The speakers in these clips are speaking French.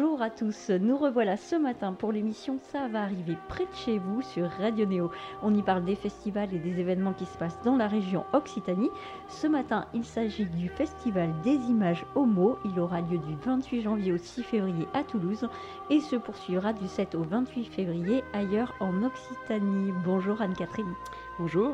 Bonjour à tous, nous revoilà ce matin pour l'émission Ça va arriver près de chez vous sur Radio Néo. On y parle des festivals et des événements qui se passent dans la région Occitanie. Ce matin, il s'agit du festival des images Homo. Il aura lieu du 28 janvier au 6 février à Toulouse et se poursuivra du 7 au 28 février ailleurs en Occitanie. Bonjour Anne-Catherine. Bonjour.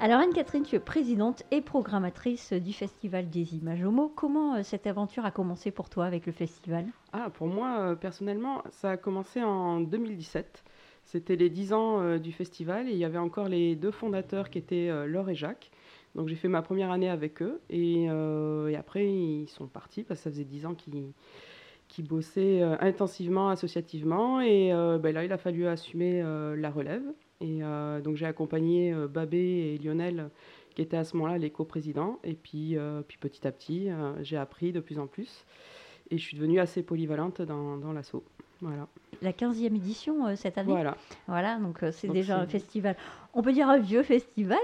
Alors Anne-Catherine, tu es présidente et programmatrice du Festival des Images Homo. Comment euh, cette aventure a commencé pour toi avec le festival? Ah, pour moi, euh, personnellement, ça a commencé en 2017. C'était les 10 ans euh, du festival et il y avait encore les deux fondateurs qui étaient Laure et Jacques. Donc j'ai fait ma première année avec eux et, et après ils sont partis parce que ça faisait 10 ans qu'ils qui bossaient intensivement, associativement. Et ben là, il a fallu assumer la relève. Et euh, donc j'ai accompagné euh, Babé et Lionel, qui étaient à ce moment-là les coprésidents. Et puis, euh, puis petit à petit, j'ai appris de plus en plus. Et je suis devenue assez polyvalente dans, dans l'assaut. Voilà. La 15e édition cette année? Voilà. Voilà, donc c'est déjà un festival. On peut dire un vieux festival,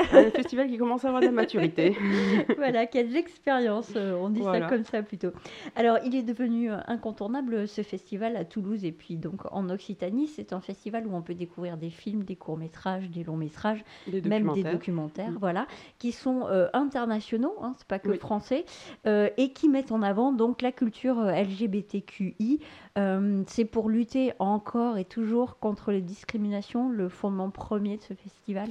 un festival qui commence à avoir de la maturité. voilà, quelle l'expérience, euh, on dit ça comme ça plutôt. Alors, il est devenu euh, incontournable ce festival à Toulouse et puis donc en Occitanie. C'est un festival où on peut découvrir des films, des courts-métrages, des longs-métrages, même des documentaires, mm. voilà, qui sont euh, internationaux, hein, c'est pas que français, et qui mettent en avant donc la culture LGBTQI. c'est pour lutter encore et toujours contre les discriminations, le fondement premier de ce festival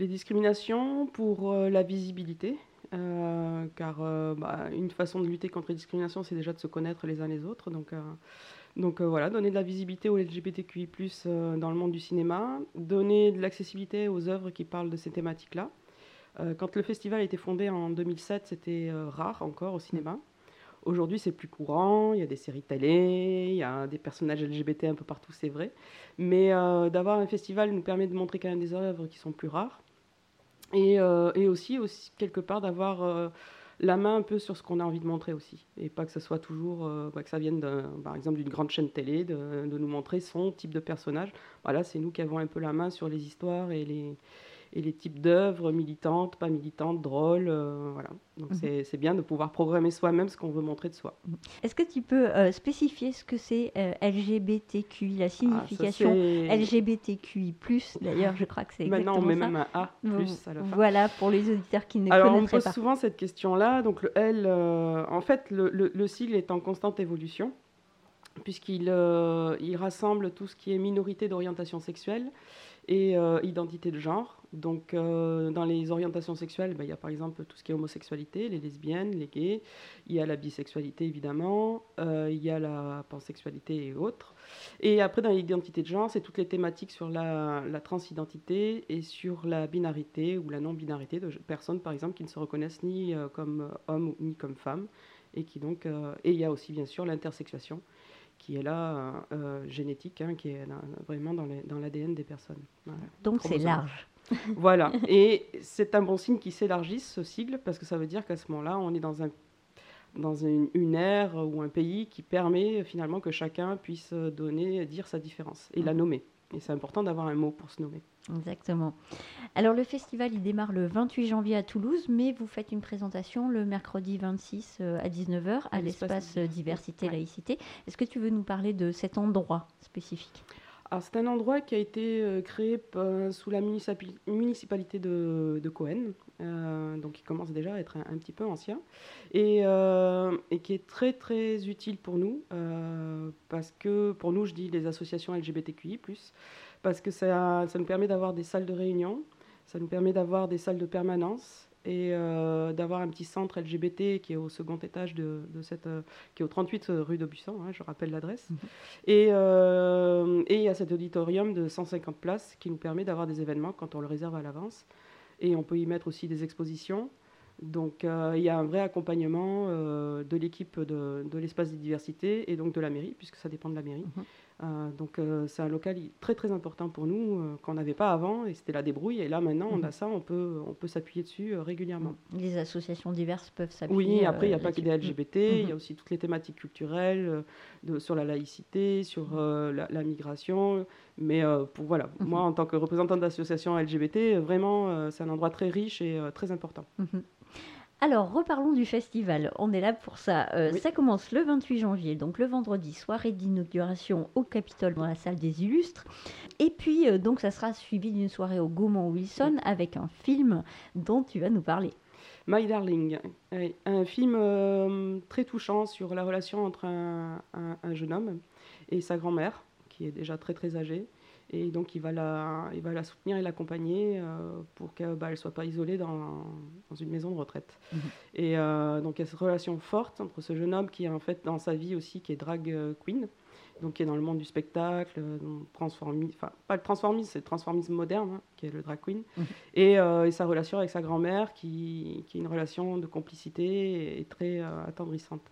les discriminations pour euh, la visibilité, euh, car euh, bah, une façon de lutter contre les discriminations, c'est déjà de se connaître les uns les autres. Donc, donc voilà, donner de la visibilité aux LGBTQI, dans le monde du cinéma, donner de l'accessibilité aux œuvres qui parlent de ces thématiques-là. quand le festival a été fondé en 2007, c'était rare encore au cinéma. Aujourd'hui, c'est plus courant, il y a des séries télé, il y a des personnages LGBT un peu partout, c'est vrai. Mais d'avoir un festival nous permet de montrer quand même des œuvres qui sont plus rares. Euh, et, aussi, aussi, quelque part, d'avoir euh, la main un peu sur ce qu'on a envie de montrer aussi. Et pas que ce soit toujours, euh, que ça vienne, par exemple, d'une grande chaîne télé, de, de, nous montrer son type de personnage. Voilà, c'est nous qui avons un peu la main sur les histoires et les, et les types d'œuvres militantes, pas militantes, drôles. Euh, voilà. Donc mhm. c'est bien de pouvoir programmer soi-même ce qu'on veut montrer de soi. Mhm. Est-ce que tu peux euh, spécifier ce que c'est euh, LGBTQI, la ah, signification LGBTQI+, d'ailleurs, je crois que c'est exactement Maintenant, on met ça. même un A+, à la fin. Voilà, pour les auditeurs qui ne Alors, connaîtraient pas. Alors, on pose souvent cette question-là. Donc, le L, en fait, le, le, sigle est en constante évolution puisqu'il il rassemble tout ce qui est minorité d'orientation sexuelle et identité de genre. Donc, euh, dans les orientations sexuelles, ben, il y a par exemple tout ce qui est homosexualité, les lesbiennes, les gays. Il y a la bisexualité, évidemment. Euh, il y a la pansexualité et autres. Et après, dans l'identité de genre, c'est toutes les thématiques sur la, transidentité et sur la binarité ou la non-binarité de personnes, par exemple, qui ne se reconnaissent ni euh, comme hommes ni comme femmes. Et, qui donc, et il y a aussi, bien sûr, l'intersexuation qui est là, génétique, hein, qui est vraiment dans l'ADN des personnes. Donc c'est large voilà. Et c'est un bon signe qu'il s'élargisse, ce sigle, parce que ça veut dire qu'à ce moment-là, on est dans, un, dans une, une, ère ou un pays qui permet finalement que chacun puisse donner, dire sa différence et la mm. nommer. Et c'est important d'avoir un mot pour se nommer. Exactement. Alors le festival, il démarre le 28 janvier à Toulouse, mais vous faites une présentation le mercredi 26 euh, à 19h à, l'espace diversité laïcité. Est-ce que tu veux nous parler de cet endroit spécifique? C'est un endroit qui a été euh, créé euh, sous la municipalité de, Cohen, euh, donc il commence déjà à être un, petit peu ancien, et, qui est très très utile pour nous, parce que pour nous, je dis les associations LGBTQI, parce que ça, ça nous permet d'avoir des salles de réunion, ça nous permet d'avoir des salles de permanence, et euh, d'avoir un petit centre LGBT qui est au second étage de, cette, euh, qui est au 38 rue d'Aubusson, hein, je rappelle l'adresse. Mhm. Euh, et, il y a cet auditorium de 150 places qui nous permet d'avoir des événements quand on le réserve à l'avance. Et on peut y mettre aussi des expositions. Donc il y a un vrai accompagnement de l'équipe de, l'espace de diversité et donc de la mairie, puisque ça dépend de la mairie. Euh, donc euh, c'est un local très très important pour nous euh, qu'on n'avait pas avant et c'était la débrouille et là maintenant on a mhm. ça, on peut, on peut s'appuyer dessus régulièrement. Les associations diverses peuvent s'appuyer. Oui, après il n'y a pas que des LGBT, il y a mhm. aussi toutes les thématiques culturelles de, sur la laïcité, sur mhm. la, migration. Mais pour, voilà, moi en tant que représentante d'association LGBT, vraiment c'est un endroit très riche et très important. Alors, reparlons du festival. On est là pour ça. Euh, ça commence le 28 janvier, donc le vendredi, soirée d'inauguration au Capitole dans la salle des Illustres. Et puis, euh, donc, ça sera suivi d'une soirée au Gaumont Wilson avec un film dont tu vas nous parler. My Darling, un film euh, très touchant sur la relation entre un jeune homme et sa grand-mère, qui est déjà très très âgée. Et donc, il va la, il va la soutenir et l'accompagner euh, pour qu'elle bah, ne soit pas isolée dans, dans, une maison de retraite. Mhm. Et euh, donc, il y a cette relation forte entre ce jeune homme qui est en fait dans sa vie aussi, qui est drag euh, queen, donc qui est dans le monde du spectacle, transformisme, enfin, pas le transformisme, c'est le transformisme moderne, hein, qui est le drag queen, mhm. et, et, sa relation avec sa grand-mère, qui, qui, est une relation de complicité et très attendrissante.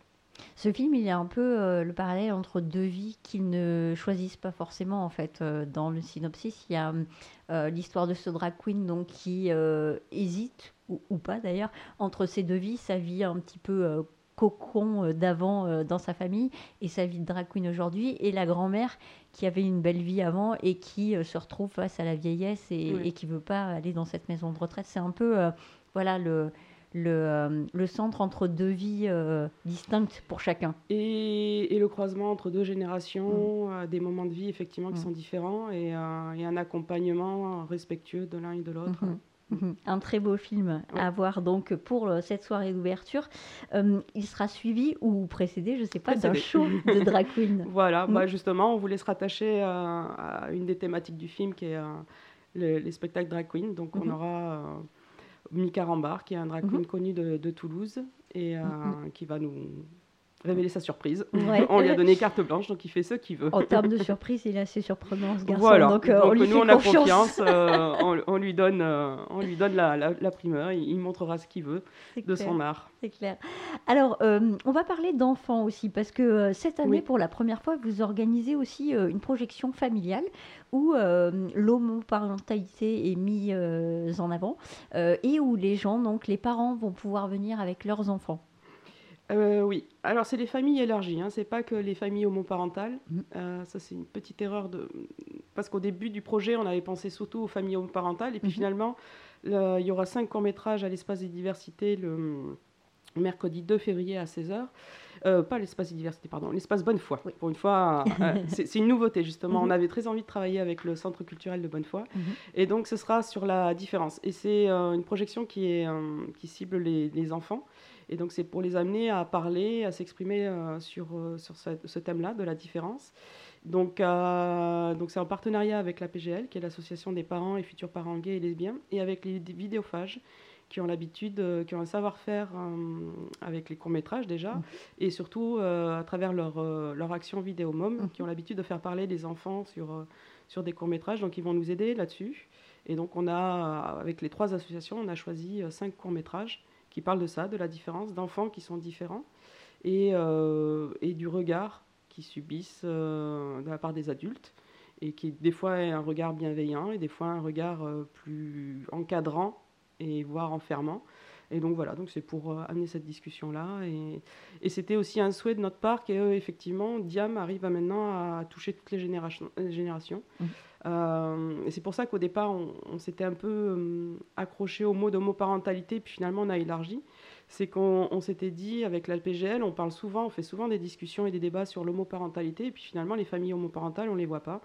Ce film, il y a un peu euh, le parallèle entre deux vies qu'ils ne choisissent pas forcément en fait. Euh, dans le synopsis, il y a euh, l'histoire de ce drag queen donc qui hésite ou, pas d'ailleurs entre ces deux vies, sa vie un petit peu cocon d'avant dans sa famille et sa vie de drag queen aujourd'hui et la grand-mère qui avait une belle vie avant et qui se retrouve face à la vieillesse et, et qui veut pas aller dans cette maison de retraite. C'est un peu voilà le le, euh, le, centre entre deux vies euh, distinctes pour chacun. Et, et, le croisement entre deux générations, mm. euh, des moments de vie effectivement qui mm. sont différents et, et, un accompagnement respectueux de l'un et de l'autre. Mm-hmm. Mm-hmm. Un très beau film à voir donc pour cette soirée d'ouverture. il sera suivi ou précédé, je ne sais pas, d'un show de drag queen. voilà, mm. bah justement, on voulait se rattacher à, une des thématiques du film qui est les spectacles drag queen. Donc on mm-hmm. aura Mika Rambar, qui est un drag queen mhm. connu de, Toulouse et euh, mhm. qui va nous révéler sa surprise. on lui a donné carte blanche, donc il fait ce qu'il veut. En termes de surprise, il est assez surprenant, ce garçon. Voilà. Donc, euh, on lui nous, on a confiance. Euh, on, lui donne, on lui donne la, primeur. Il, montrera ce qu'il veut de son art. C'est clair. Alors, on va parler d'enfants aussi, parce que cette année, pour la première fois, vous organisez aussi une projection familiale où euh, l'homoparentalité est mise euh, en avant euh, et où les gens, donc les parents, vont pouvoir venir avec leurs enfants. Oui, alors c'est les familles élargies, hein. c'est pas que les familles homoparentales. Mm. ça c'est une petite erreur de parce qu'au début du projet on avait pensé surtout aux familles homoparentales et puis mm-hmm. finalement il y aura cinq courts métrages à l'espace des diversités le mercredi 2 février à 16h. Euh, pas l'espace diversité, pardon, l'espace Bonnefoy. Pour une fois, euh, c'est une nouveauté justement. On mhm. avait très envie de travailler avec le Centre culturel de Bonnefoy. Mhm. Et donc ce sera sur la différence. Et c'est euh, une projection qui, est, qui cible les, enfants. Et donc c'est pour les amener à parler, à s'exprimer sur, sur ce, thème-là de la différence. Donc donc c'est en partenariat avec la PGL, qui est l'association des parents et futurs parents gays et lesbiens, et avec les vidéophages qui ont l'habitude, euh, qui ont un savoir-faire euh, avec les courts-métrages déjà, mmh. et surtout euh, à travers leur, leur action vidéo mom, mmh. qui ont l'habitude de faire parler des enfants sur, sur des courts-métrages. Donc ils vont nous aider là-dessus. Et donc on a, avec les trois associations, on a choisi cinq courts-métrages qui parlent de ça, de la différence, d'enfants qui sont différents, et, et du regard qu'ils subissent de la part des adultes et qui des fois est un regard bienveillant et des fois un regard plus encadrant et voire enfermant. Et donc voilà, donc c'est pour euh, amener cette discussion-là. Et, c'était aussi un souhait de notre part que effectivement Diam arrive à maintenant à toucher toutes les générations. générations. Mmh. Euh, et c'est pour ça qu'au départ, on, s'était un peu euh, accroché au mot d'homoparentalité, puis finalement on a élargi. C'est qu'on s'était dit, avec l'ALPGL, on parle souvent, on fait souvent des discussions et des débats sur l'homoparentalité, et puis finalement les familles homoparentales, on ne les voit pas.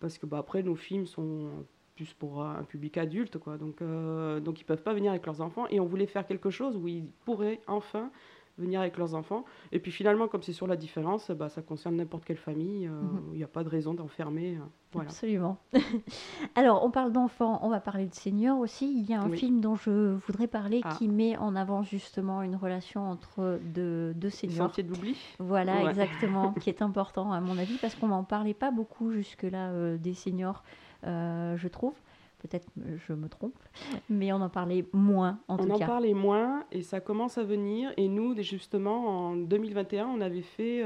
Parce que bah, après, nos films sont plus pour un public adulte, quoi. Donc, euh, donc ils peuvent pas venir avec leurs enfants. Et on voulait faire quelque chose où ils pourraient enfin venir avec leurs enfants. Et puis finalement, comme c'est sur la différence, bah, ça concerne n'importe quelle famille. Euh, mhm. Il n'y a pas de raison d'enfermer. Euh, voilà. Absolument. Alors, on parle d'enfants, on va parler de seniors aussi. Il y a un film dont je voudrais parler ah. qui met en avant justement une relation entre deux, deux seniors. Sentier de l'oubli. Voilà, exactement, qui est important à mon avis parce qu'on n'en parlait pas beaucoup jusque-là des seniors. Euh, je trouve. peut-être je me trompe, mais on en parlait moins en tout cas. On en parlait moins et ça commence à venir. Et nous, justement, en 2021, on avait fait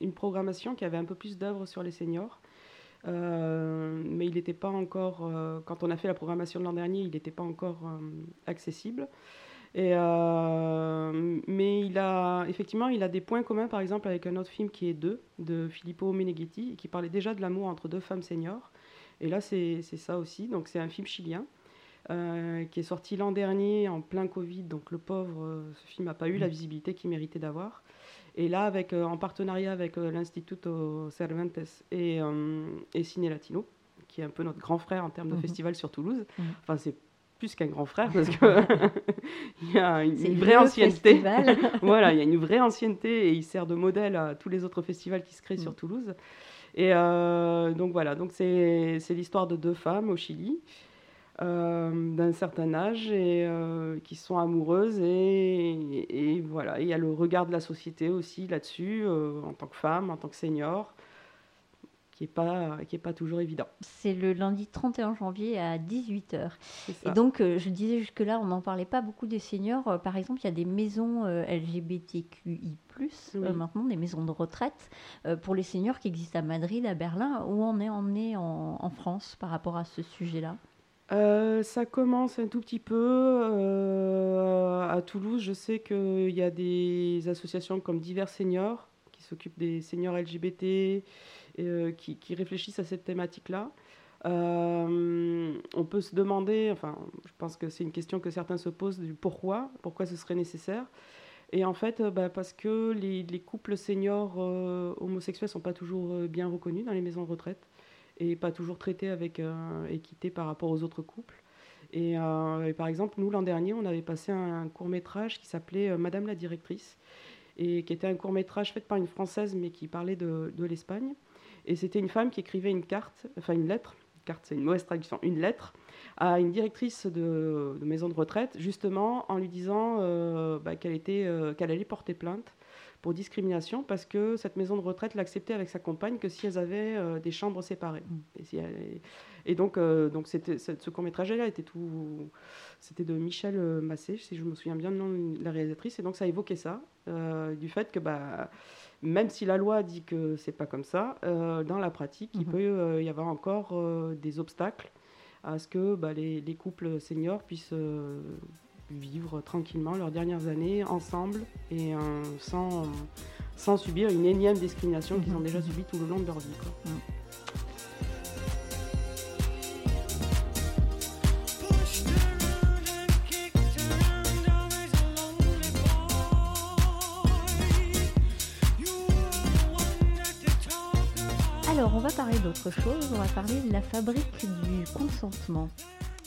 une programmation qui avait un peu plus d'œuvres sur les seniors. Mais il n'était pas encore, quand on a fait la programmation de l'an dernier, il n'était pas encore accessible. Et, euh, mais il a, effectivement, il a des points communs, par exemple, avec un autre film qui est Deux, de Filippo Meneghetti, qui parlait déjà de l'amour entre deux femmes seniors. Et là, c'est ça aussi. Donc, c'est un film chilien. Euh, qui est sorti l'an dernier en plein Covid, donc le pauvre, euh, ce film n'a pas eu la mm. visibilité qu'il méritait d'avoir. Et là, avec, en partenariat avec l'Instituto Cervantes et, et Ciné Latino, qui est un peu notre grand frère en termes de mm-hmm. festival sur Toulouse. Mm. Enfin, c'est plus qu'un grand frère parce que il y a une, vraie ancienneté. voilà, il y a une vraie ancienneté et il sert de modèle à tous les autres festivals qui se créent sur mm. Toulouse. Et euh, donc voilà, donc c'est l'histoire de deux femmes au Chili. Euh, d'un certain âge et euh, qui sont amoureuses et, et, voilà il y a le regard de la société aussi là-dessus en tant que femme en tant que senior qui n'est pas, qui est pas toujours évident. C'est le lundi 31 janvier à 18h. Et donc, euh, je disais jusque-là, on n'en parlait pas beaucoup des seniors. Euh, par exemple, il y a des maisons euh, LGBTQI, maintenant, des maisons de retraite pour les seniors qui existent à Madrid, à Berlin. Où on est emmené en, en France par rapport à ce sujet-là? Ça commence un tout petit peu. à Toulouse, je sais qu'il y a des associations comme Divers Seniors qui s'occupent des seniors LGBT, euh, qui, réfléchissent à cette thématique-là. Euh, on peut se demander, enfin, je pense que c'est une question que certains se posent du pourquoi, pourquoi ce serait nécessaire. Et en fait, euh, bah, parce que les, couples seniors homosexuels ne sont pas toujours bien reconnus dans les maisons de retraite et pas toujours traités avec équité par rapport aux autres couples. Et, par exemple, nous, l'an dernier, on avait passé un, court métrage qui s'appelait Madame la directrice, et qui était un court métrage fait par une Française, mais qui parlait de, l'Espagne. Et c'était une femme qui écrivait une carte, enfin une lettre, carte c'est une mauvaise traduction, une lettre à une directrice de, maison de retraite, justement en lui disant euh, bah, qu'elle euh, qu'elle allait porter plainte pour discrimination parce que cette maison de retraite l'acceptait avec sa compagne que si elles avaient euh, des chambres séparées. Mm. Et, donc, donc c'était, ce court métrage là était tout, c'était de Michel Massé, si je me souviens bien le nom de la réalisatrice, et donc ça évoquait ça, du fait que bah même si la loi dit que c'est pas comme ça, euh, dans la pratique, il mhm. peut euh, y avoir encore euh, des obstacles à ce que bah, les, couples seniors puissent vivre tranquillement leurs dernières années ensemble et sans, sans subir une énième discrimination qu'ils ont mhm. déjà subie tout le long de leur vie. Mhm. Alors, on va parler d'autre chose. On va parler de la fabrique du consentement.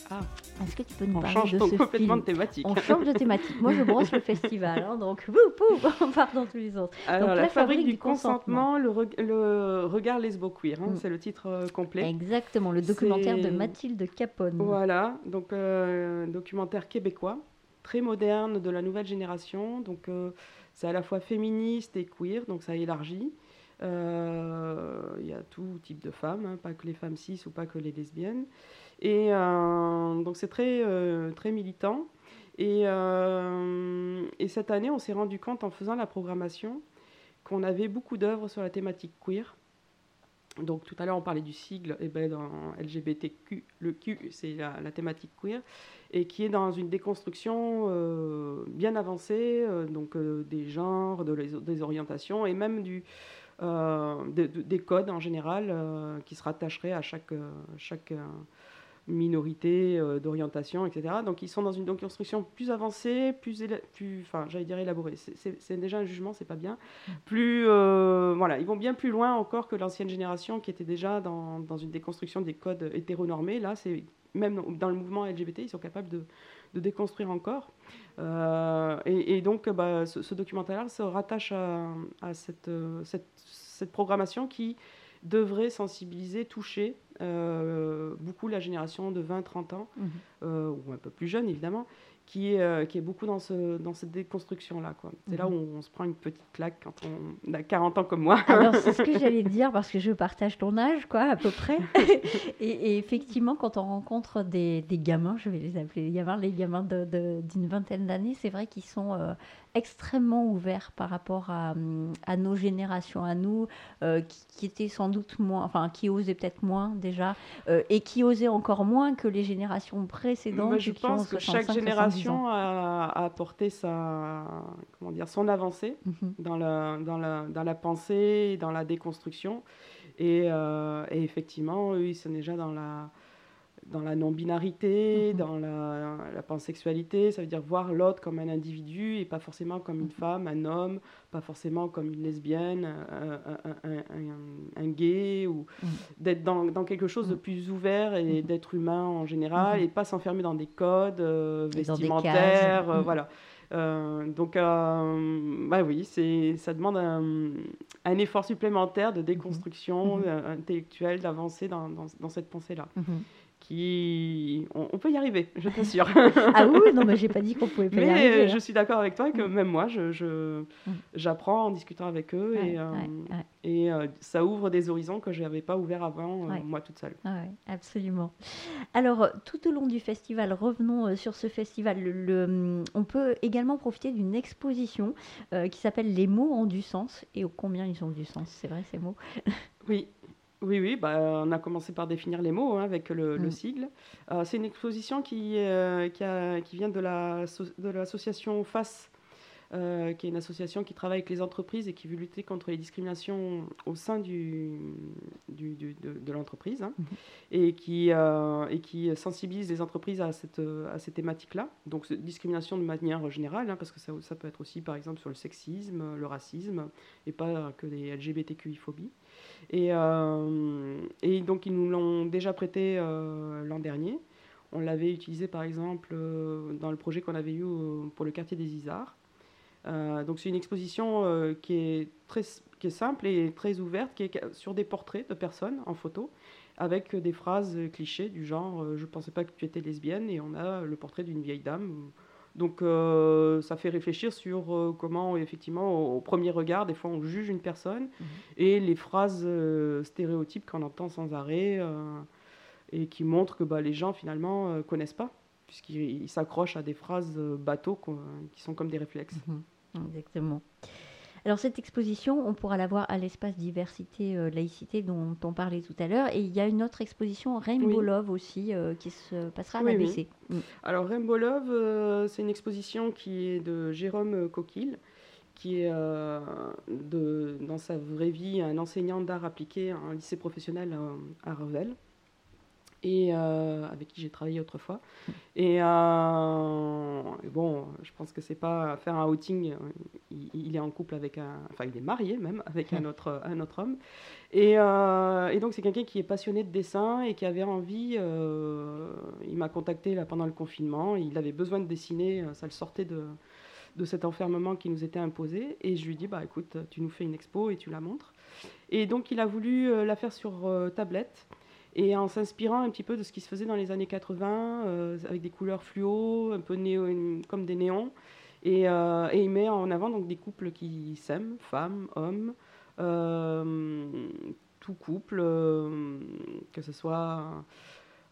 Ah. Est-ce que tu peux nous parler de ce complètement de thématique. On change de thématique. Moi, je brosse le festival, hein, donc on part dans tous les sens. Alors, la, fabrique, du, consentement, le, regard lesbo-queer, hein, mm. c'est le titre euh, complet. Exactement, le documentaire de Mathilde Capone. Voilà, donc euh, documentaire québécois, très moderne, de la nouvelle génération. Donc, euh, c'est à la fois féministe et queer, donc ça élargit. Euh, il y a tout type de femmes, hein, pas que les femmes cis ou pas que les lesbiennes. Et euh, donc c'est très, euh, très militant. Et, et, cette année, on s'est rendu compte en faisant la programmation qu'on avait beaucoup d'œuvres sur la thématique queer. Donc tout à l'heure on parlait du sigle, et ben dans LGBTQ, le Q c'est la, thématique queer, et qui est dans une déconstruction bien avancée, donc des genres, de des orientations, et même du, euh, des codes en général euh, qui se rattacheraient à chaque, euh, chaque minorité d'orientation, etc. Donc ils sont dans une construction plus avancée, plus, enfin j'allais dire élaborée. C'est déjà un jugement, c'est pas bien. Plus, voilà, ils vont bien plus loin encore que l'ancienne génération qui était déjà dans, dans, une déconstruction des codes hétéronormés. Là, c'est même dans le mouvement LGBT, ils sont capables de, de déconstruire encore. et, donc, bah, ce, documentaire se rattache à, à cette, cette, cette programmation qui devrait sensibiliser, toucher euh, beaucoup la génération de 20-30 ans, mhm. euh, ou un peu plus jeune évidemment, qui est, euh, qui est beaucoup dans, ce, dans cette déconstruction-là. C'est là mhm. où on, se prend une petite claque quand on a 40 ans comme moi. Alors, c'est ce que j'allais dire parce que je partage ton âge, quoi, à peu près. et, effectivement, quand on rencontre des, des, gamins, je vais les appeler les gamins, les gamins d'une vingtaine d'années, c'est vrai qu'ils sont extrêmement ouverts par rapport à, à nos générations, à nous, euh, qui, étaient sans doute moins, enfin, qui osaient peut-être moins déjà, euh, et qui osaient encore moins que les générations précédentes. je pense que chaque génération a, apporté sa, comment dire, son avancée mhm. dans, la, dans, la, dans la pensée, dans la déconstruction. Et, euh, et effectivement, eux, ils sont déjà dans la dans la non-binarité, mhm. dans la, la, pansexualité, ça veut dire voir l'autre comme un individu et pas forcément comme une mhm. femme, un homme, pas forcément comme une lesbienne, un, gay, ou mhm. d'être dans, dans, quelque chose de plus ouvert et d'être humain en général et pas s'enfermer dans des codes euh, vestimentaires, euh, voilà. Euh, donc, bah oui, c'est, ça demande un, effort supplémentaire de déconstruction intellectuelle, d'avancer dans, dans, dans, cette pensée-là qui... On, peut y arriver, je t'assure. ah oui, non, mais j'ai pas dit qu'on pouvait pas y arriver. Mais je hein. suis d'accord avec toi que mm. même moi, je, mm. j'apprends en discutant avec eux et, euh, et euh, ça ouvre des horizons que je n'avais pas ouverts avant, euh, moi toute seule. Ah absolument. Alors, tout au long du festival, revenons sur ce festival. Le, mm, on peut également profiter d'une exposition qui s'appelle Les mots ont du sens. Et combien ils ont du sens, c'est vrai ces mots? Oui, oui, oui, bah, on a commencé par définir les mots hein, avec le, mm. sigle. Euh, c'est une exposition qui, euh, qui, vient de l'association la, FACE, euh, qui est une association qui travaille avec les entreprises et qui veut lutter contre les discriminations au sein du, de, l'entreprise hein, mm-hmm. et, qui, et qui sensibilise les entreprises à, cette, à ces thématiques-là. Donc, discrimination de manière générale, hein, parce que ça, ça, peut être aussi, par exemple, sur le sexisme, le racisme, et pas que les LGBTQI-phobies. Et, euh, et donc, ils nous l'ont déjà prêté euh, l'an dernier. On l'avait utilisé, par exemple, euh, dans le projet qu'on avait eu pour le quartier des Isards. donc, c'est une exposition qui, est très, qui est simple et très ouverte, qui est sur des portraits de personnes en photo avec des phrases clichés du genre Je pensais pas que tu étais lesbienne, et on a le portrait d'une vieille dame donc euh, ça fait réfléchir sur euh, comment effectivement au, premier regard des fois on juge une personne mhm. et les phrases euh, stéréotypes qu'on entend sans arrêt et qui montrent que bah, les gens finalement connaissent pas puisqu'ils s'accrochent à des phrases bateaux qui sont comme des réflexes. Mhm. Exactement. Alors cette exposition, on pourra la voir à l'espace diversité euh, laïcité dont on parlait tout à l'heure. Et il y a une autre exposition Rainbow Love aussi euh, qui se passera à l'ABC. Mm. Alors Rainbow Love, euh, c'est une exposition qui est de Jérôme Coquille qui est de, dans sa vraie vie un enseignant d'art appliqué à un lycée professionnel à Revel et euh, avec qui j'ai travaillé autrefois. Et, euh, je pense que c'est pas faire un outing. Il, est en couple avec un, enfin il est marié même avec un autre, un autre homme. Et, euh, et donc c'est quelqu'un qui est passionné de dessin et qui avait envie. il m'a contacté là pendant le confinement. Il avait besoin de dessiner. Ça le sortait de de cet enfermement qui nous était imposé. Et je lui dis, bah écoute, tu nous fais une expo et tu la montres. Et donc il a voulu la faire sur tablette et en s'inspirant un petit peu de ce qui se faisait dans les années 80, euh, avec des couleurs fluo, un peu comme des néons. Euh, et, il met en avant donc des couples qui s'aiment, femmes, hommes, euh, tout couple, que ce soit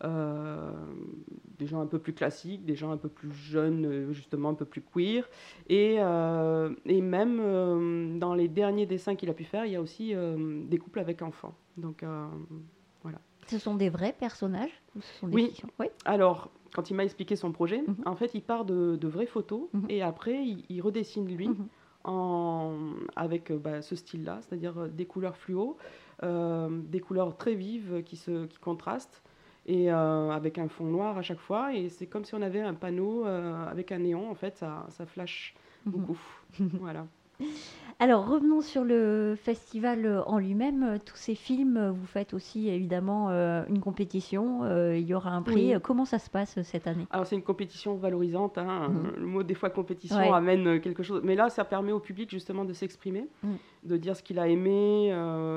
des gens un peu plus classiques, des gens un peu plus jeunes, justement un peu plus queer. Et, et même dans les derniers dessins qu'il a pu faire, il y a aussi des couples avec enfants. Donc ce sont des vrais personnages ce sont des oui. oui. Alors, quand il m'a expliqué son projet, mhm. en fait, il part de, vraies photos mhm. et après, il, redessine lui mhm. en, avec euh, bah, ce style-là, c'est-à-dire euh, des couleurs fluo, euh, des couleurs très vives qui, se, qui contrastent et avec un fond noir à chaque fois. Et c'est comme si on avait un panneau avec un néon, en fait, ça, ça flash beaucoup. voilà. Alors revenons sur le festival euh, en lui-même. Euh, tous ces films, euh, vous faites aussi évidemment une compétition. il y aura un prix. Comment ça se passe cette année? Alors c'est une compétition valorisante. Hein. Mhm. Le mot des fois compétition amène quelque chose, mais là ça permet au public justement de s'exprimer, mhm. de dire ce qu'il a aimé,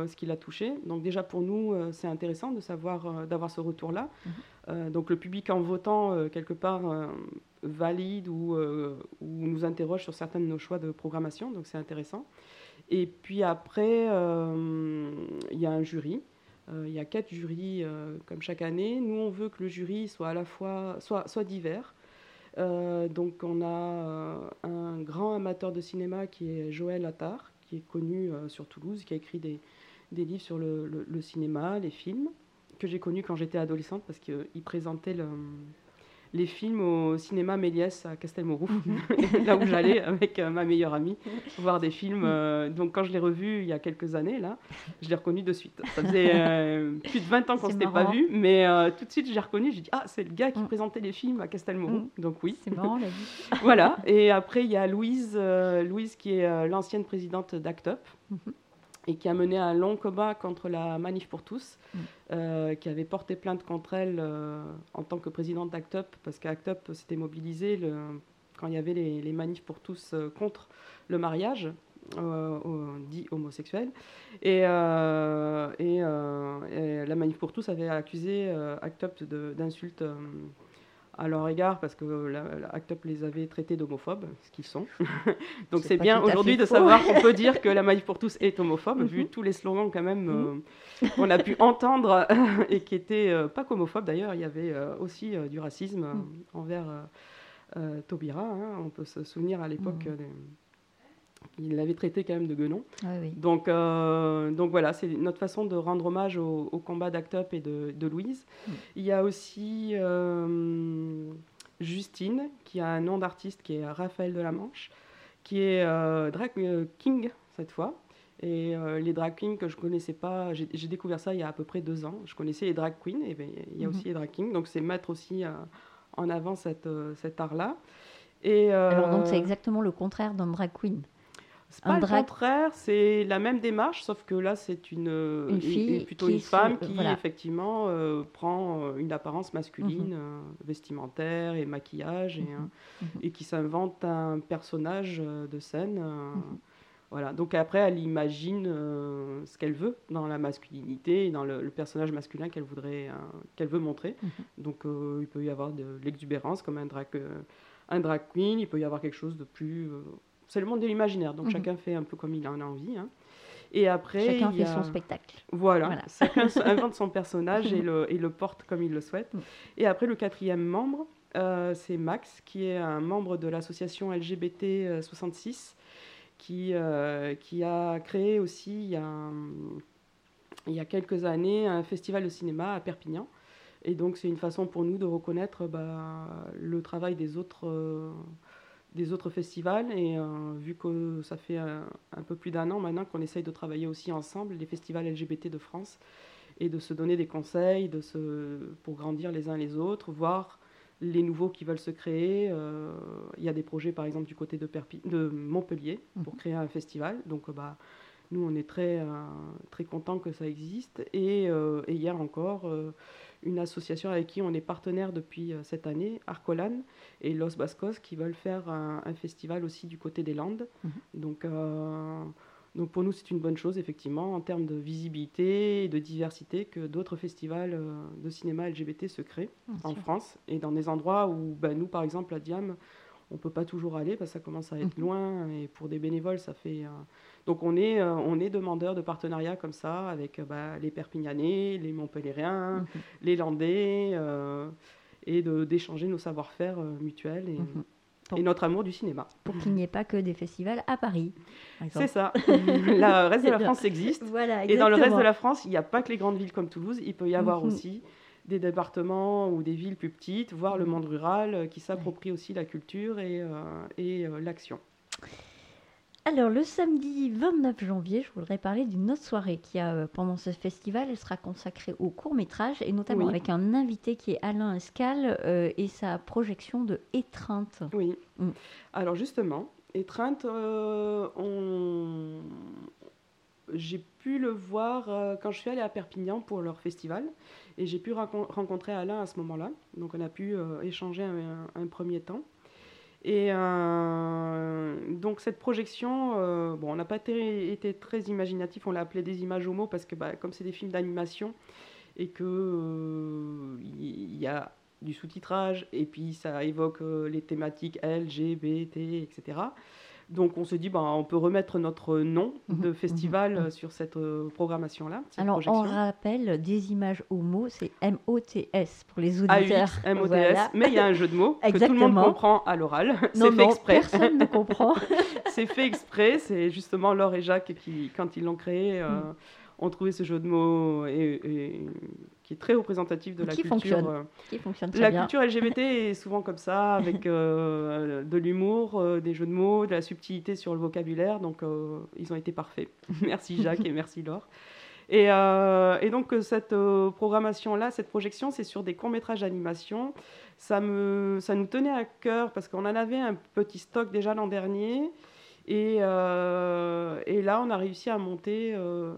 ce qu'il a touché. Donc déjà pour nous c'est intéressant de savoir d'avoir ce retour-là. Mhm. Donc le public en votant, quelque part, valide ou, ou, nous interroge sur certains de nos choix de programmation, donc c'est intéressant. Et puis après, il y a un jury. Il y a quatre jurys comme chaque année. Nous, on veut que le jury soit à la fois soit, soit divers. donc on a un grand amateur de cinéma qui est Joël Attard, qui est connu sur Toulouse, qui a écrit des, des livres sur le, cinéma, les films, que j'ai connu quand j'étais adolescente parce qu'il présentait le, les films au cinéma Méliès à Castelmourou, là où j'allais avec euh, ma meilleure amie voir des films. Euh, donc quand je l'ai revu il y a quelques années, là, je l'ai reconnu de suite. Ça faisait euh, plus de 20 ans qu'on ne s'était pas vu, mais tout de suite j'ai reconnu, j'ai dit ah c'est le gars qui mhm. présentait les films à Castelmourou. Donc oui. C'est marrant la vie. voilà. Et après il y a Louise, Louise qui est l'ancienne présidente d'Act Up et qui a mené un long combat contre la Manif pour tous, mm. euh, qui avait porté plainte contre elle euh, en tant que présidente d'ACT UP, parce qu'ACT UP s'était mobilisé le, quand il y avait les, manifs pour tous euh, contre le mariage. dit homosexuel. Et, et, et, la Manif pour tous avait accusé ACT UP d'insultes à leur égard parce que la, Act Up les avait traités d'homophobes, ce qu'ils sont. Donc c'est bien aujourd'hui de savoir qu'on peut dire que la Maïf pour tous est homophobe, vu mhm. tous les slogans quand même mhm. euh, qu'on a pu entendre et qui étaient euh, pas qu'homophobes d'ailleurs, il y avait euh, aussi du racisme mhm. envers Taubira. Hein. on peut se souvenir à l'époque des il l'avait traité quand même de guenon. Donc, euh, donc voilà, c'est notre façon de rendre hommage au, combat d'Act Up et de, Louise. Mm. Il y a aussi euh, Justine, qui a un nom d'artiste qui est Raphaël de la Manche, qui est euh, drag king cette fois. Et les drag kings que je connaissais pas, j'ai découvert ça il y a à peu près deux ans. Je connaissais les drag queens, et ben, il y a mm-hmm. aussi les drag kings. Donc c'est mettre aussi en avant cette, cet art-là. Et, Alors donc c'est exactement le contraire d'un drag queen. C'est pas le contraire, c'est la même démarche, sauf que là, c'est une, fille plutôt une femme qui, effectivement, euh, prend euh, une apparence masculine, mhm. euh, vestimentaire et maquillage, et, mhm. Mhm. et qui s'invente un personnage de scène. Voilà. Donc après, elle imagine ce qu'elle veut dans la masculinité et dans le, personnage masculin qu'elle voudrait, qu'elle veut montrer. Donc il peut y avoir de l'exubérance comme un drag, un drag queen, il peut y avoir quelque chose de plus c'est le monde de l'imaginaire, donc mhm. chacun fait un peu comme il en a envie. Hein. Et après, chacun fait son spectacle. Voilà, chacun invente son personnage et le, et le, porte comme il le souhaite. Mhm. Et après, le quatrième membre, euh, c'est Max, qui est un membre de l'association LGBT 66, qui, euh, qui a créé aussi, il y a, il y a quelques années, un festival de cinéma à Perpignan. Et donc, c'est une façon pour nous de reconnaître bah, le travail des autres. Euh, des autres festivals. Et euh, vu que ça fait un, peu plus d'un an maintenant qu'on essaye de travailler aussi ensemble, les festivals LGBT de France, et de se donner des conseils de se, pour grandir les uns les autres, voir les nouveaux qui veulent se créer. Euh, il y a des projets, par exemple, du côté de, de Montpellier pour mhm. créer un festival. Donc, bah, nous, on est très, euh, très contents que ça existe. Et, et hier encore, une association avec qui on est partenaire depuis euh, cette année, Arcolan et Los Bascos, qui veulent faire un, festival aussi du côté des Landes. Mhm. Donc, euh, donc pour nous, c'est une bonne chose, effectivement, en termes de visibilité et de diversité, que d'autres festivals euh, de cinéma LGBT se créent en France et dans des endroits où ben, nous, par exemple, à Diam, on ne peut pas toujours aller parce que ça commence à être mhm. loin et pour des bénévoles, ça fait... Donc on est, euh, on est demandeur de partenariats comme ça avec euh, bah, les Perpignanais, les Montpellierens, mhm. les Landais, euh, et d'échanger nos savoir-faire mutuels et, mhm. et, notre amour du cinéma. Pour qu'il n'y ait pas que des festivals à Paris. C'est ça. le reste de la France existe. et dans le reste de la France, il n'y a pas que les grandes villes comme Toulouse, il peut y avoir aussi des départements ou des villes plus petites, voire le monde rural, qui s'approprie aussi la culture et, et l'action. Alors, le samedi 29 janvier, je voudrais parler d'une autre soirée qui a euh, pendant ce festival. Elle sera consacrée au court métrage et notamment avec un invité qui est Alain Escal euh, et sa projection de Étreinte. Oui. Mm. Alors, justement, Étreinte, euh, on... j'ai pu le voir quand je suis allée à Perpignan pour leur festival et j'ai pu rencontrer Alain à ce moment-là. Donc, on a pu échanger un premier temps. Et euh, donc cette projection, euh, bon, on n'a pas été, très imaginatif, on l'a appelé des images homo parce que bah, comme c'est des films d'animation, et que il y a du sous-titrage et puis ça évoque les thématiques LGBT, etc. Donc on se dit, ben, on peut remettre notre nom mhm, de mhm, festival mhm. sur cette euh, programmation-là. Alors on rappelle des images au mot, c'est M-O-T-S pour les auditeurs. M-O-T-S, mais il y a un jeu de mots que tout le monde comprend à l'oral. C'est fait exprès. Personne ne comprend. c'est fait exprès, c'est justement Laure et Jacques qui, quand ils l'ont créé, euh, mm. Ont trouvé ce jeu de mots et qui est très représentatif de la culture. Euh, qui fonctionne très la culture LGBT est souvent comme ça, avec euh, de l'humour, euh, des jeux de mots, de la subtilité sur le vocabulaire. Donc, ils ont été parfaits. merci Jacques et merci Laure. Et, et donc, cette programmation-là, cette projection, c'est sur des courts-métrages d'animation. Ça, me, ça nous tenait à cœur parce qu'on en avait un petit stock déjà l'an dernier. Et, euh, et, là, on a réussi à monter euh,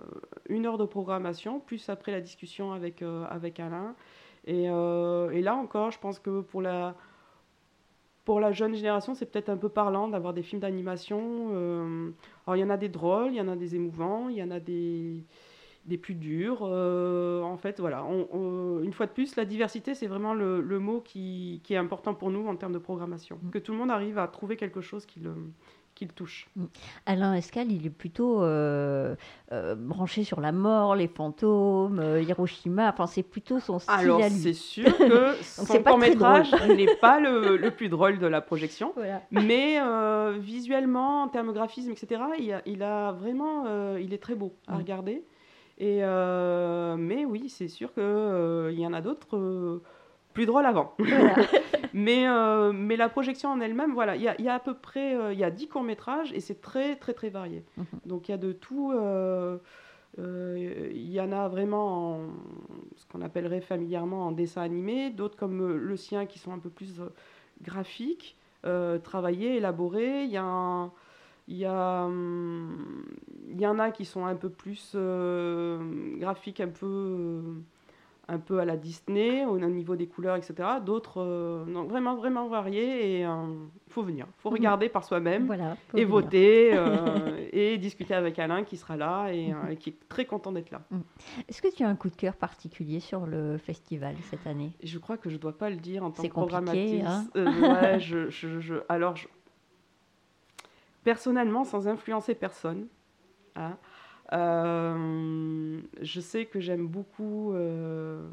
une heure de programmation, plus après la discussion avec, euh, avec Alain. Et, et, là encore, je pense que pour la, pour la jeune génération, c'est peut-être un peu parlant d'avoir des films d'animation. alors, il y en a des drôles, il y en a des émouvants, il y en a des, des plus durs. en fait, voilà, une fois de plus, la diversité, c'est vraiment le, le mot qui, qui, est important pour nous en termes de programmation. Mmh. Que tout le monde arrive à trouver quelque chose qui le qu'il touche. Mm. Alain Escal, il est plutôt euh, euh, branché sur la mort, les fantômes, euh, Hiroshima. Enfin, c'est plutôt son style Alors, c'est sûr que son court métrage n'est pas le, plus drôle de la projection, mais visuellement, en termes graphisme, etc., il, a, vraiment, il est très beau à mm. regarder. Et mais oui, c'est sûr qu'il il y en a d'autres plus drôle avant. mais, euh, mais la projection en elle-même, voilà, il y a, y a, à peu près euh, il y a 10 courts-métrages et c'est très, très, très varié. Mhm. Donc il y a de tout. Euh, il y en a vraiment en, ce qu'on appellerait familièrement en dessin animé, d'autres comme le sien qui sont un peu plus graphiques, travaillés, élaborés. Il y a il y, a, il y en a qui sont un peu plus graphiques, un peu un peu à la Disney au niveau des couleurs, etc. D'autres, euh, vraiment, vraiment variés. Et il euh, faut venir, il faut mhm. regarder par soi-même et voter euh, et discuter avec Alain qui sera là et, qui est très content d'être là. Mhm. Est-ce que tu as un coup de cœur particulier sur le festival cette année? Je crois que je ne dois pas le dire en tant que programmatrice. Hein ouais, je, je, alors, personnellement, sans influencer personne, hein, euh, je sais que j'aime beaucoup euh,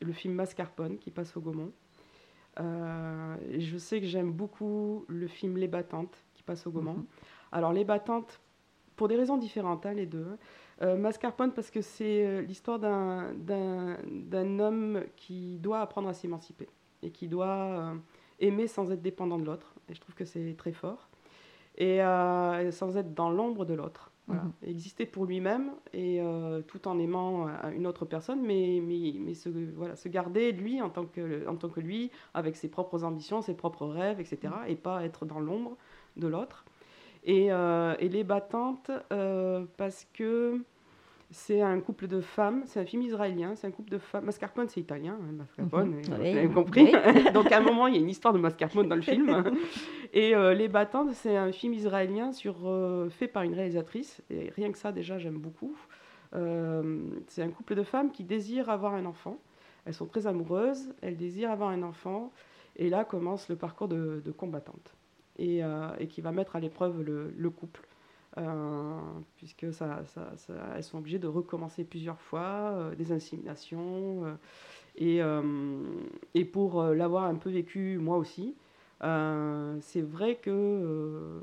le film Mascarpone qui passe au Gaumont. Euh, je sais que j'aime beaucoup le film Les Battantes qui passe au Gaumont. Mhm. Alors Les Battantes, pour des raisons différentes, hein, les deux. Mascarpone parce que c'est l'histoire d'un homme qui doit apprendre à s'émanciper et qui doit aimer sans être dépendant de l'autre. Et je trouve que c'est très fort. Et sans être dans l'ombre de l'autre. Mhm. Exister pour lui-même et euh, tout en aimant euh, une autre personne, mais, mais, mais se, voilà, se garder lui en tant, que, en tant que lui, avec ses propres ambitions, ses propres rêves, etc., mhm. et pas être dans l'ombre de l'autre. Et, euh, et, les battantes, parce que c'est un couple de femmes, c'est un film israélien, c'est un couple de femmes. Mascarpone, c'est italien, hein, mascarpone, mhm. vous avez compris. Donc à un moment, il y a une histoire de mascarpone dans le film. et euh, Les Battantes, c'est un film israélien sur, euh, fait par une réalisatrice. Et rien que ça, déjà, j'aime beaucoup. Euh, c'est un couple de femmes qui désirent avoir un enfant. Elles sont très amoureuses, elles désirent avoir un enfant. Et là commence le parcours de, de combattante. Et, et, qui va mettre à l'épreuve le, le couple. Euh, puisque ça, ça, elles sont obligées de recommencer plusieurs fois, euh, des inséminations. Euh, et, et, pour l'avoir un peu vécu moi aussi, c'est vrai que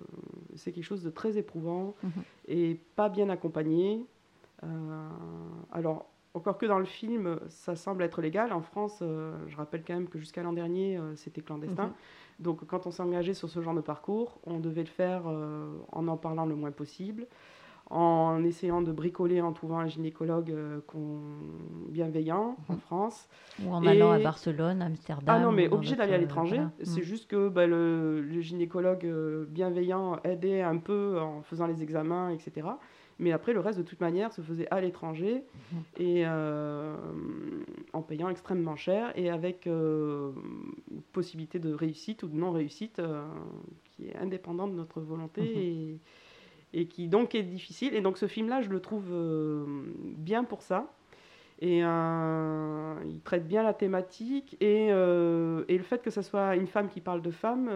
c'est quelque chose de très éprouvant mhm. et pas bien accompagné. alors, encore que dans le film, ça semble être légal. En France, je rappelle quand même que jusqu'à l'an dernier, c'était clandestin. Mhm. Donc quand on s'est engagé sur ce genre de parcours, on devait le faire euh, en en parlant le moins possible, en essayant de bricoler en trouvant un gynécologue euh, bienveillant en mhm. France. Ou en allant à Barcelone, Amsterdam. Ah non, mais obligé d'aller à l'étranger. C'est mhm. juste que bah, le, le, gynécologue euh, bienveillant aidait un peu en faisant les examens, etc. Mais après, le reste, de toute manière, se faisait à l'étranger mhm. et euh, en payant extrêmement cher et avec euh, possibilité de réussite ou de non-réussite euh, qui est indépendante de notre volonté mhm. et, et, qui donc est difficile. Et donc ce film-là, je le trouve bien pour ça. Et il traite bien la thématique et, et, le fait que ce soit une femme qui parle de femme,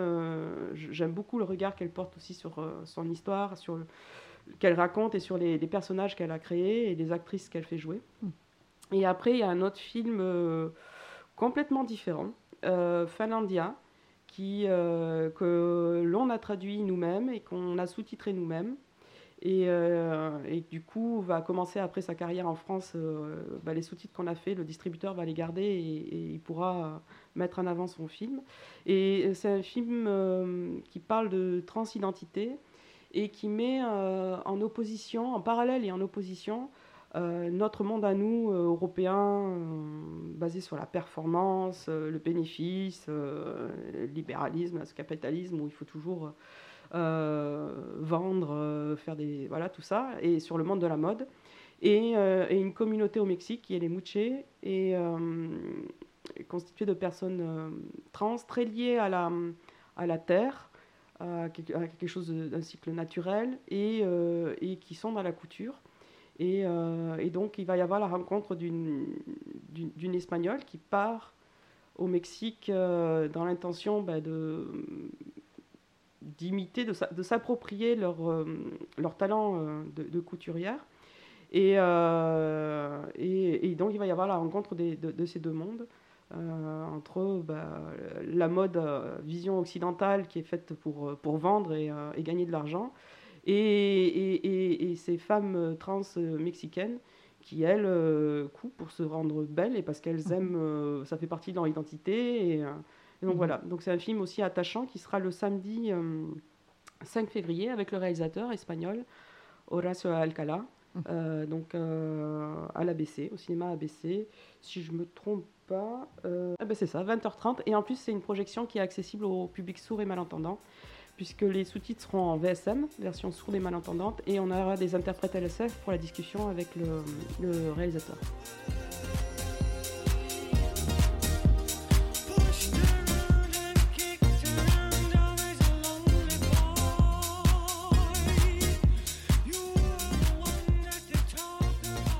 j'aime beaucoup le regard qu'elle porte aussi sur son histoire, sur qu'elle raconte et sur les, personnages qu'elle a créés et les actrices qu'elle fait jouer. Mm. Et après, il y a un autre film complètement différent, Finlandia, qui, que l'on a traduit nous-mêmes et qu'on a sous-titré nous-mêmes. Et, euh, et, du coup, va commencer après sa carrière en France, euh, bah, les sous-titres qu'on a fait, le distributeur va les garder et, il pourra mettre en avant son film. Et c'est un film euh, qui parle de transidentité et qui met en opposition, en parallèle et en opposition, notre monde à nous, européens, basé sur la performance, le bénéfice, le libéralisme, le capitalisme, où il faut toujours euh, vendre, euh, faire des. Voilà, tout ça, et sur le monde de la mode. Et, euh, une communauté au Mexique qui est les Muche, et constituée de personnes trans très liées à la, à la terre, à quelque, chose d'un cycle naturel, et, et, qui sont dans la couture. Et, et, donc, il va y avoir la rencontre d'une Espagnole qui part au Mexique dans l'intention d'imiter, de s'approprier leur, euh, leur talent euh, de, couturière. Euh, et, et, donc il va y avoir la rencontre de, ces deux mondes, entre bah, la mode vision occidentale qui est faite pour, pour vendre et, gagner de l'argent, et, ces femmes trans mexicaines qui, elles, coupent pour se rendre belles et parce qu'elles mmh. aiment, ça fait partie de leur identité. Et, donc mhm. voilà, donc c'est un film aussi attachant qui sera le samedi 5 euh, février avec le réalisateur espagnol Horacio Alcala, mhm. euh, donc euh, à l'ABC, au cinéma ABC. Si je me trompe pas, ah ben c'est ça, 20h30. Et en plus, c'est une projection qui est accessible au public sourd et malentendant, puisque les sous-titres seront en VSM, version sourde et malentendante, et on aura des interprètes LSF pour la discussion avec le réalisateur.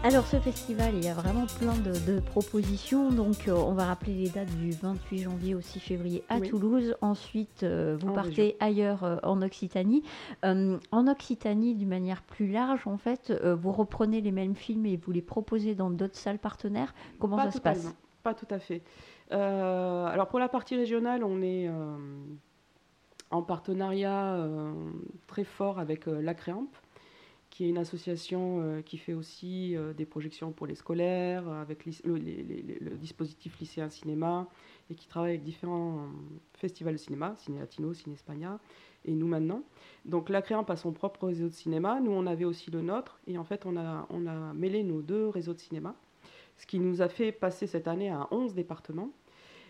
Alors ce festival, il y a vraiment plein de, propositions. Donc euh, on va rappeler les dates du 28 janvier au 6 février à Toulouse. Ensuite, euh, vous partez ailleurs euh, en Occitanie. en Occitanie, d'une manière plus large, en fait, vous reprenez les mêmes films et vous les proposez dans d'autres salles partenaires. Comment ça se passe Pas tout à fait. alors pour la partie régionale, on est en partenariat très fort avec la Créamp qui est une association euh, qui fait aussi euh, des projections pour les scolaires, avec le, dispositif lycéen cinéma, et qui travaille avec différents euh, festivals de cinéma, Ciné Latino, Ciné Espagna, et nous maintenant. Donc la Créamp a son propre réseau de cinéma, nous on avait aussi le nôtre, et en fait on a, on a mêlé nos deux réseaux de cinéma, ce qui nous a fait passer cette année à 11 départements.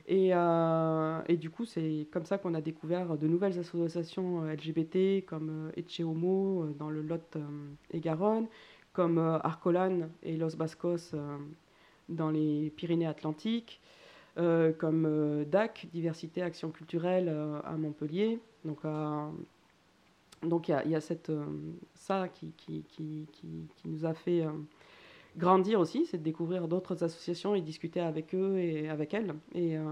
Euh, et, du coup, c'est comme ça qu'on a découvert de nouvelles associations euh, LGBT comme euh, Etche Homo dans le Lot et Garonne, comme Arcolan et Los Bascos dans les Pyrénées-Atlantiques, comme DAC, Diversité Action Culturelle à Montpellier. Donc, il y, a, cette, ça qui, qui, qui, qui, nous a fait grandir aussi, c'est de découvrir d'autres associations et discuter avec eux et avec elles et, euh,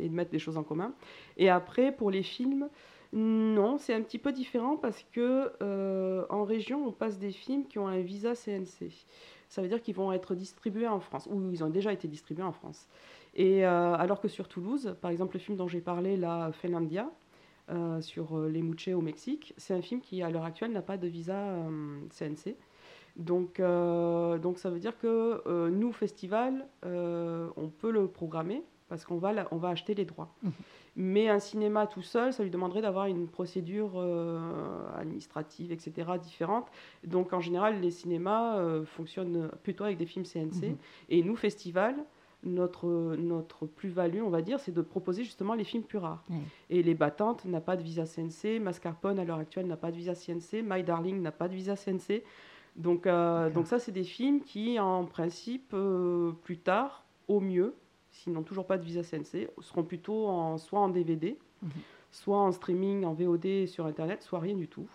et, de mettre des choses en commun. Et après, pour les films, non, c'est un petit peu différent parce que euh, en région, on passe des films qui ont un visa CNC. Ça veut dire qu'ils vont être distribués en France, ou ils ont déjà été distribués en France. Et euh, alors que sur Toulouse, par exemple, le film dont j'ai parlé, là, Finlandia, sur les Mouches au Mexique, c'est un film qui, à l'heure actuelle, n'a pas de visa CNC. Donc, euh, donc ça veut dire que euh, nous, festival, euh, on peut le programmer parce qu'on va, on va acheter les droits. Mhm. Mais un cinéma tout seul, ça lui demanderait d'avoir une procédure administrative, etc., différente. Donc en général, les cinémas fonctionnent plutôt avec des films CNC. Mhm. Et nous, festival, notre, notre plus-value, on va dire, c'est de proposer justement les films plus rares. Et Les Battantes n'a pas de visa CNC, Mascarpone à l'heure actuelle n'a pas de visa CNC, My Darling n'a pas de visa CNC. Donc, euh, donc ça, c'est des films qui, en principe, euh, plus tard, au mieux, s'ils n'ont toujours pas de visa CNC, seront plutôt en, soit en DVD, mhm. soit en streaming, en VOD sur Internet, soit rien du tout.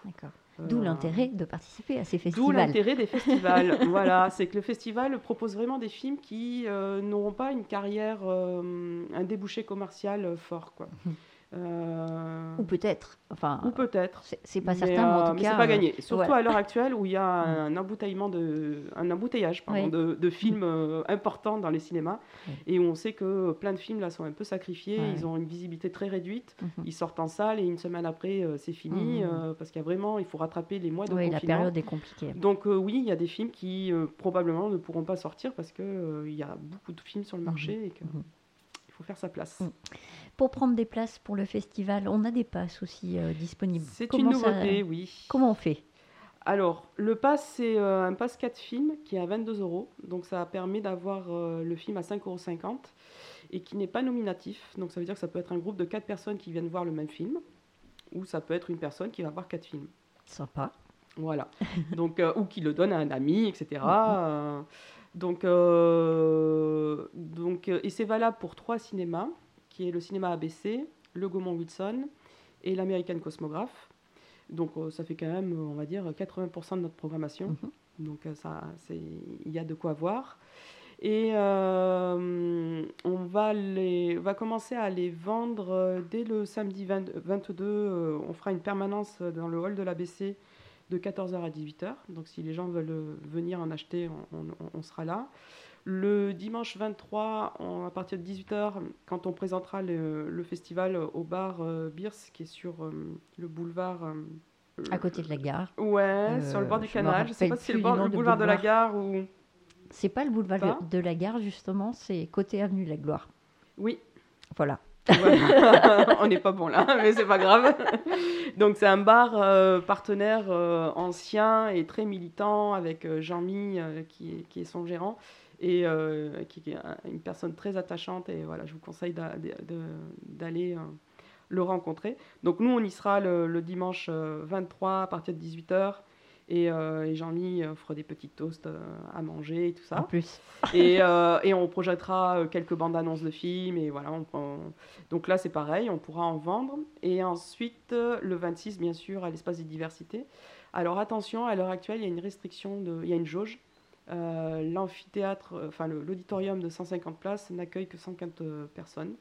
D'où l'intérêt de participer à ces festivals. D'où l'intérêt des festivals. voilà, c'est que le festival propose vraiment des films qui n'auront pas une carrière, un débouché commercial fort. Quoi. Euh, ou peut-être. Enfin, ou peut-être. C'est pas certain, mais en euh, tout cas. c'est pas gagné. Euh, Surtout à l'heure actuelle où il y a un, embouteillement de, un embouteillage pardon, de, de, films importants dans les cinémas et où on sait que plein de films là sont un peu sacrifiés. Ils ont une visibilité très réduite. Mhm. Ils sortent en salle et une semaine après c'est fini mhm. parce qu'il y a vraiment il faut rattraper les mois de oui, la période est compliquée. Donc oui, il y a des films qui probablement ne pourront pas sortir parce que il y a beaucoup de films sur le mhm. marché et qu'il faut faire sa place. Pour prendre des places pour le festival, on a des passes aussi euh, disponibles. C'est une nouveauté, oui. Comment on fait? Alors, le pass, c'est euh, un pass 4 films qui est à 22 euros. Donc, ça permet d'avoir euh, le film à 5,50 euros et qui n'est pas nominatif. Donc, ça veut dire que ça peut être un groupe de 4 personnes qui viennent voir le même film ou ça peut être une personne qui va voir 4 films. Sympa. Voilà. donc, ou qui le donne à un ami, etc. donc, donc, et c'est valable pour trois cinémas qui est le cinéma ABC, le Gaumont Wilson et l'American Cosmographe. Donc euh, ça fait quand même, on va dire, 80% de notre programmation. Mhm. Donc euh, ça, il y a de quoi voir. Et euh, on va, les, va commencer à les vendre dès le samedi 22. on fera une permanence dans le hall de l'ABC de 14h à 18h. Donc si les gens veulent venir en acheter, on sera là. Le dimanche 23, à partir de 18h, quand on présentera le, festival au bar euh, qui est sur euh, le boulevard. Euh, à côté de la gare. Ouais, euh, sur le bord du canal. Je ne sais pas si c'est le, boulevard de, la gare ou. C'est pas le boulevard de la gare, justement, c'est côté avenue de la Gloire. Oui. Voilà. on n'est pas bon là, mais c'est pas grave. Donc c'est un bar partenaire ancien et très militant avec Jean-Mi qui, qui, est son gérant et euh, qui est une personne très attachante. Et voilà, je vous conseille d'aller euh, le rencontrer. Donc nous, on y sera le, dimanche 23 euh, à partir de 18h. Et, Jean-Mi fera des petites toasts à manger et tout ça. En plus. et, et, on projettera quelques bandes annonces de films. Et voilà, donc là, c'est pareil, on pourra en vendre. Et ensuite, le 26, bien sûr, à l'espace des diversités. Alors attention, à l'heure actuelle, il y a une restriction, de, il y a une jauge euh, l'amphithéâtre, euh, enfin l'auditorium de 150 places n'accueille que 150 euh, personnes.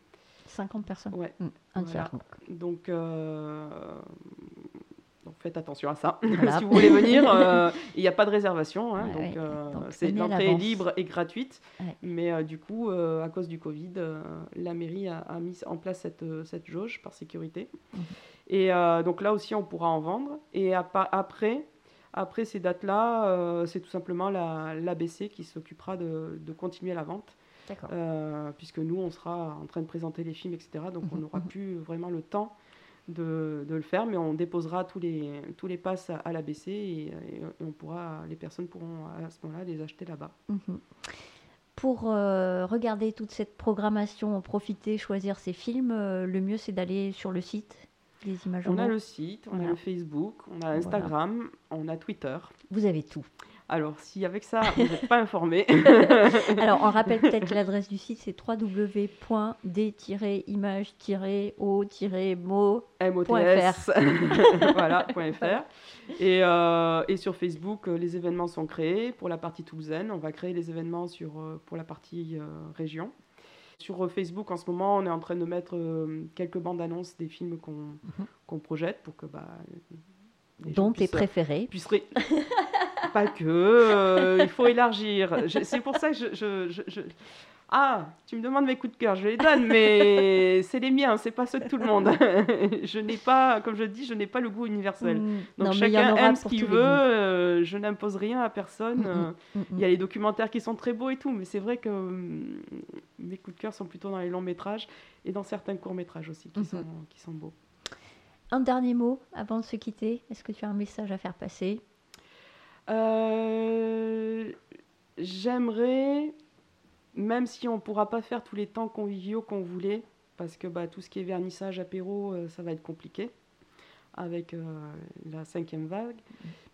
50 personnes Ouais. Mmh, un tiers. Donc, faites attention à ça. si vous voulez venir, il n'y a pas de réservation. Hein, donc, c'est l'entrée est libre et gratuite. Mais du coup, à cause du Covid, la mairie a, mis en place cette, cette jauge par sécurité. Mmh. Et donc là aussi, on pourra en vendre. Et après, après ces dates-là, euh, c'est tout simplement l'ABC qui s'occupera de, continuer la vente. Euh, puisque nous, on sera en train de présenter les films, etc. Donc on n'aura plus vraiment le temps de, le faire, mais on déposera tous les, tous les passes à, l'ABC et, on pourra, les personnes pourront à ce moment-là les acheter là-bas. Mhm. Pour euh, regarder toute cette programmation, profiter, choisir ces films, le mieux c'est d'aller sur le site? On a le site, on a le Facebook, on a Instagram, on a Twitter. Vous avez tout. Alors, si avec ça, vous n'êtes pas informé. Alors, on rappelle peut-être l'adresse du site, c'est www.d-image-mo.fr. voilà, .fr. Et, euh, et, sur Facebook, euh, les événements sont créés. Pour la partie toulousaine, on va créer les événements sur, euh, pour la partie région. Sur euh, Facebook, en ce moment, on est en train de mettre euh, quelques bandes annonces des films qu'on mhm. projette pour que. Bah, Dont tes préférés. Pas que, euh, il faut élargir. C'est pour ça que je, ah, tu me demandes mes coups de cœur, je les donne, mais c'est les miens, c'est pas ceux de tout le monde. je n'ai pas, comme je dis, je n'ai pas le goût universel. Mm. Donc chacun aime ce qu'il veut, euh, je n'impose rien à personne. Mm, mm, il y a les documentaires qui sont très beaux et tout, mais c'est vrai que mes coups de cœur sont plutôt dans les longs métrages et dans certains courts métrages aussi qui, mm-hmm. sont, qui sont beaux. Un dernier mot avant de se quitter, est-ce que tu as un message à faire passer? Euh, J'aimerais même si on ne pourra pas faire tous les temps conviviaux qu'on voulait, parce que bah, tout ce qui est vernissage, apéro, euh, ça va être compliqué avec euh, la cinquième vague.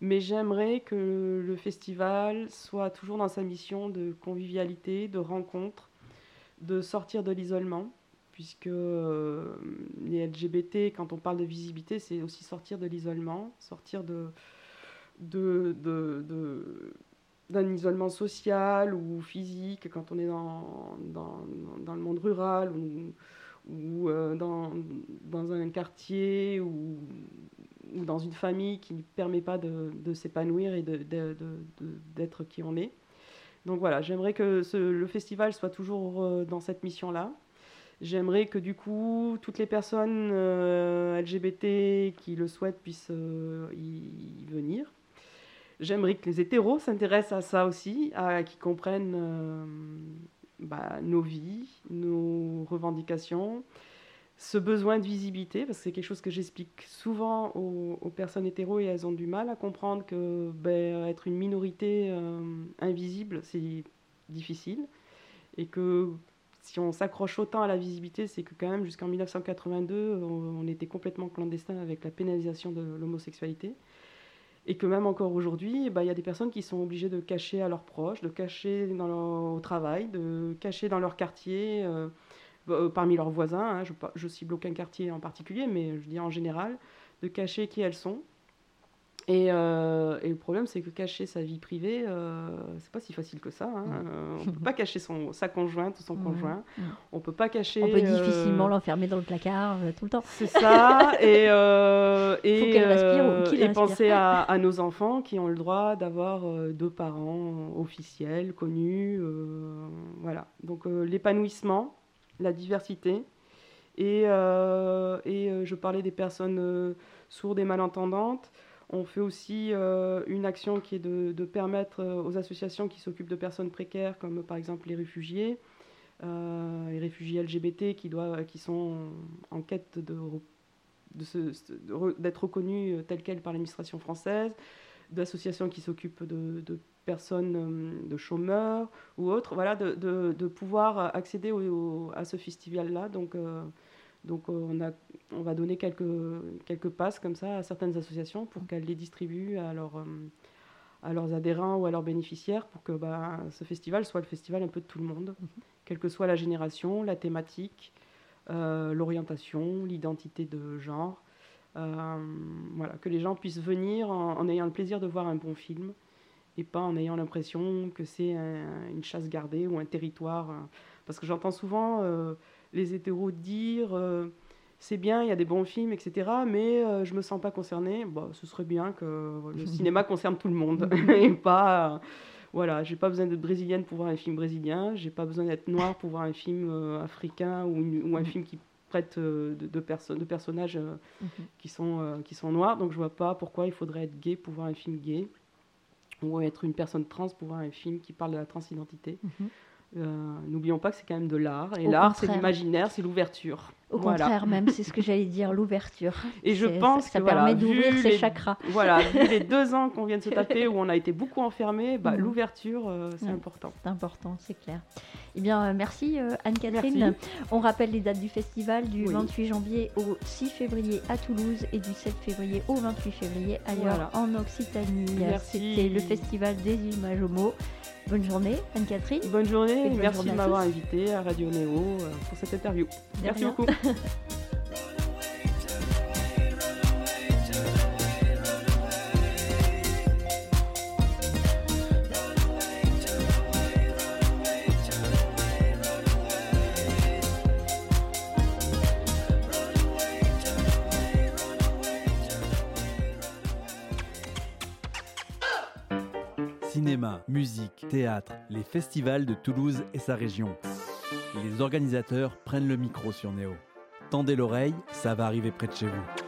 Mais j'aimerais que le festival soit toujours dans sa mission de convivialité, de rencontre, de sortir de l'isolement, puisque les LGBT, quand on parle de visibilité, c'est aussi sortir de l'isolement, sortir de, de, de, d'un isolement social ou physique quand on est dans, dans, dans le monde rural ou, ou euh, dans, dans, un quartier ou, ou, dans une famille qui ne permet pas de, de s'épanouir et d'être qui on est. Donc voilà, j'aimerais que le festival soit toujours euh, dans cette mission-là. J'aimerais que du coup, toutes les personnes euh, LGBT qui le souhaitent puissent y venir. J'aimerais que les hétéros s'intéressent à ça aussi, à, qu'ils comprennent euh, bah, nos vies, nos revendications, ce besoin de visibilité, parce que c'est quelque chose que j'explique souvent aux, personnes hétéros et elles ont du mal à comprendre que ben, être une minorité euh, invisible, c'est difficile. Et que si on s'accroche autant à la visibilité, c'est que quand même jusqu'en 1982, on était complètement clandestin avec la pénalisation de l'homosexualité. Et que même encore aujourd'hui, bah, il y a des personnes qui sont obligées de cacher à leurs proches, de cacher dans leur, au travail, de cacher dans leur quartier, euh, euh, parmi leurs voisins. Hein, je, je cible aucun quartier en particulier, mais je dis en général, de cacher qui elles sont euh, et, le problème, c'est que cacher sa vie privée, euh, c'est pas si facile que ça. Hein. Euh, on peut pas cacher son, sa conjointe ou son conjoint. On peut pas cacher. On peut difficilement l'enfermer dans le placard tout le temps. C'est ça. et et, et penser à, à, nos enfants qui ont le droit d'avoir deux parents officiels, connus. voilà. Donc l'épanouissement, la diversité. Et, et je parlais des personnes sourdes et malentendantes. On fait aussi euh, une action qui est de, permettre euh, aux associations qui s'occupent de personnes précaires, comme par exemple les réfugiés, euh, les réfugiés LGBT qui, doivent, qui sont en quête de, d'être reconnus tels quels par l'administration française, d'associations qui s'occupent de, personnes de chômeurs ou autres, voilà, de, pouvoir accéder à ce festival-là. Donc, donc on, a, on va donner quelques, quelques passes comme ça à certaines associations pour qu'elles les distribuent à, leur, euh, à leurs adhérents ou à leurs bénéficiaires pour que bah, ce festival soit le festival un peu de tout le monde, mhm. quelle que soit la génération, la thématique, euh, l'orientation, l'identité de genre. Euh, voilà, que les gens puissent venir en, ayant le plaisir de voir un bon film et pas en ayant l'impression que c'est une chasse gardée ou un territoire. parce que j'entends souvent les hétéros dire euh, c'est bien, il y a des bons films, etc. Mais je euh, je me sens pas concernée. Bon, ce serait bien que le cinéma concerne tout le monde et pas. voilà, j'ai pas besoin d'être brésilienne pour voir un film brésilien. J'ai pas besoin d'être noire pour voir un film euh, africain ou, ou, un mm. film qui traite de, de, de personnages mm-hmm. qui, sont, qui sont noirs. Donc je vois pas pourquoi il faudrait être gay pour voir un film gay ou être une personne trans pour voir un film qui parle de la transidentité. Mm-hmm. Euh, n'oublions pas que c'est quand même de l'art. Et l'art, c'est l'imaginaire, c'est l'ouverture. Au contraire, même, c'est ce que j'allais dire, l'ouverture. Et je pense ça, que ça permet d'ouvrir ses chakras. Voilà, vu les deux ans qu'on vient de se taper, où on a été beaucoup enfermés, bah, mm. l'ouverture, euh, c'est important. C'est important, c'est clair. Eh bien, euh, merci Anne-Catherine. On rappelle les dates du festival du 28 janvier au 6 février à Toulouse et du 7 février au 28 février ailleurs en Occitanie. C'était le festival des images homo. Bonne journée, Anne-Catherine. Bonne journée, merci de m'avoir invité à Radio Néo euh, pour cette interview. merci beaucoup. Cinéma, musique, théâtre, les festivals de Toulouse et sa région. Les organisateurs prennent le micro sur Néo. Tendez l'oreille, ça va arriver près de chez vous.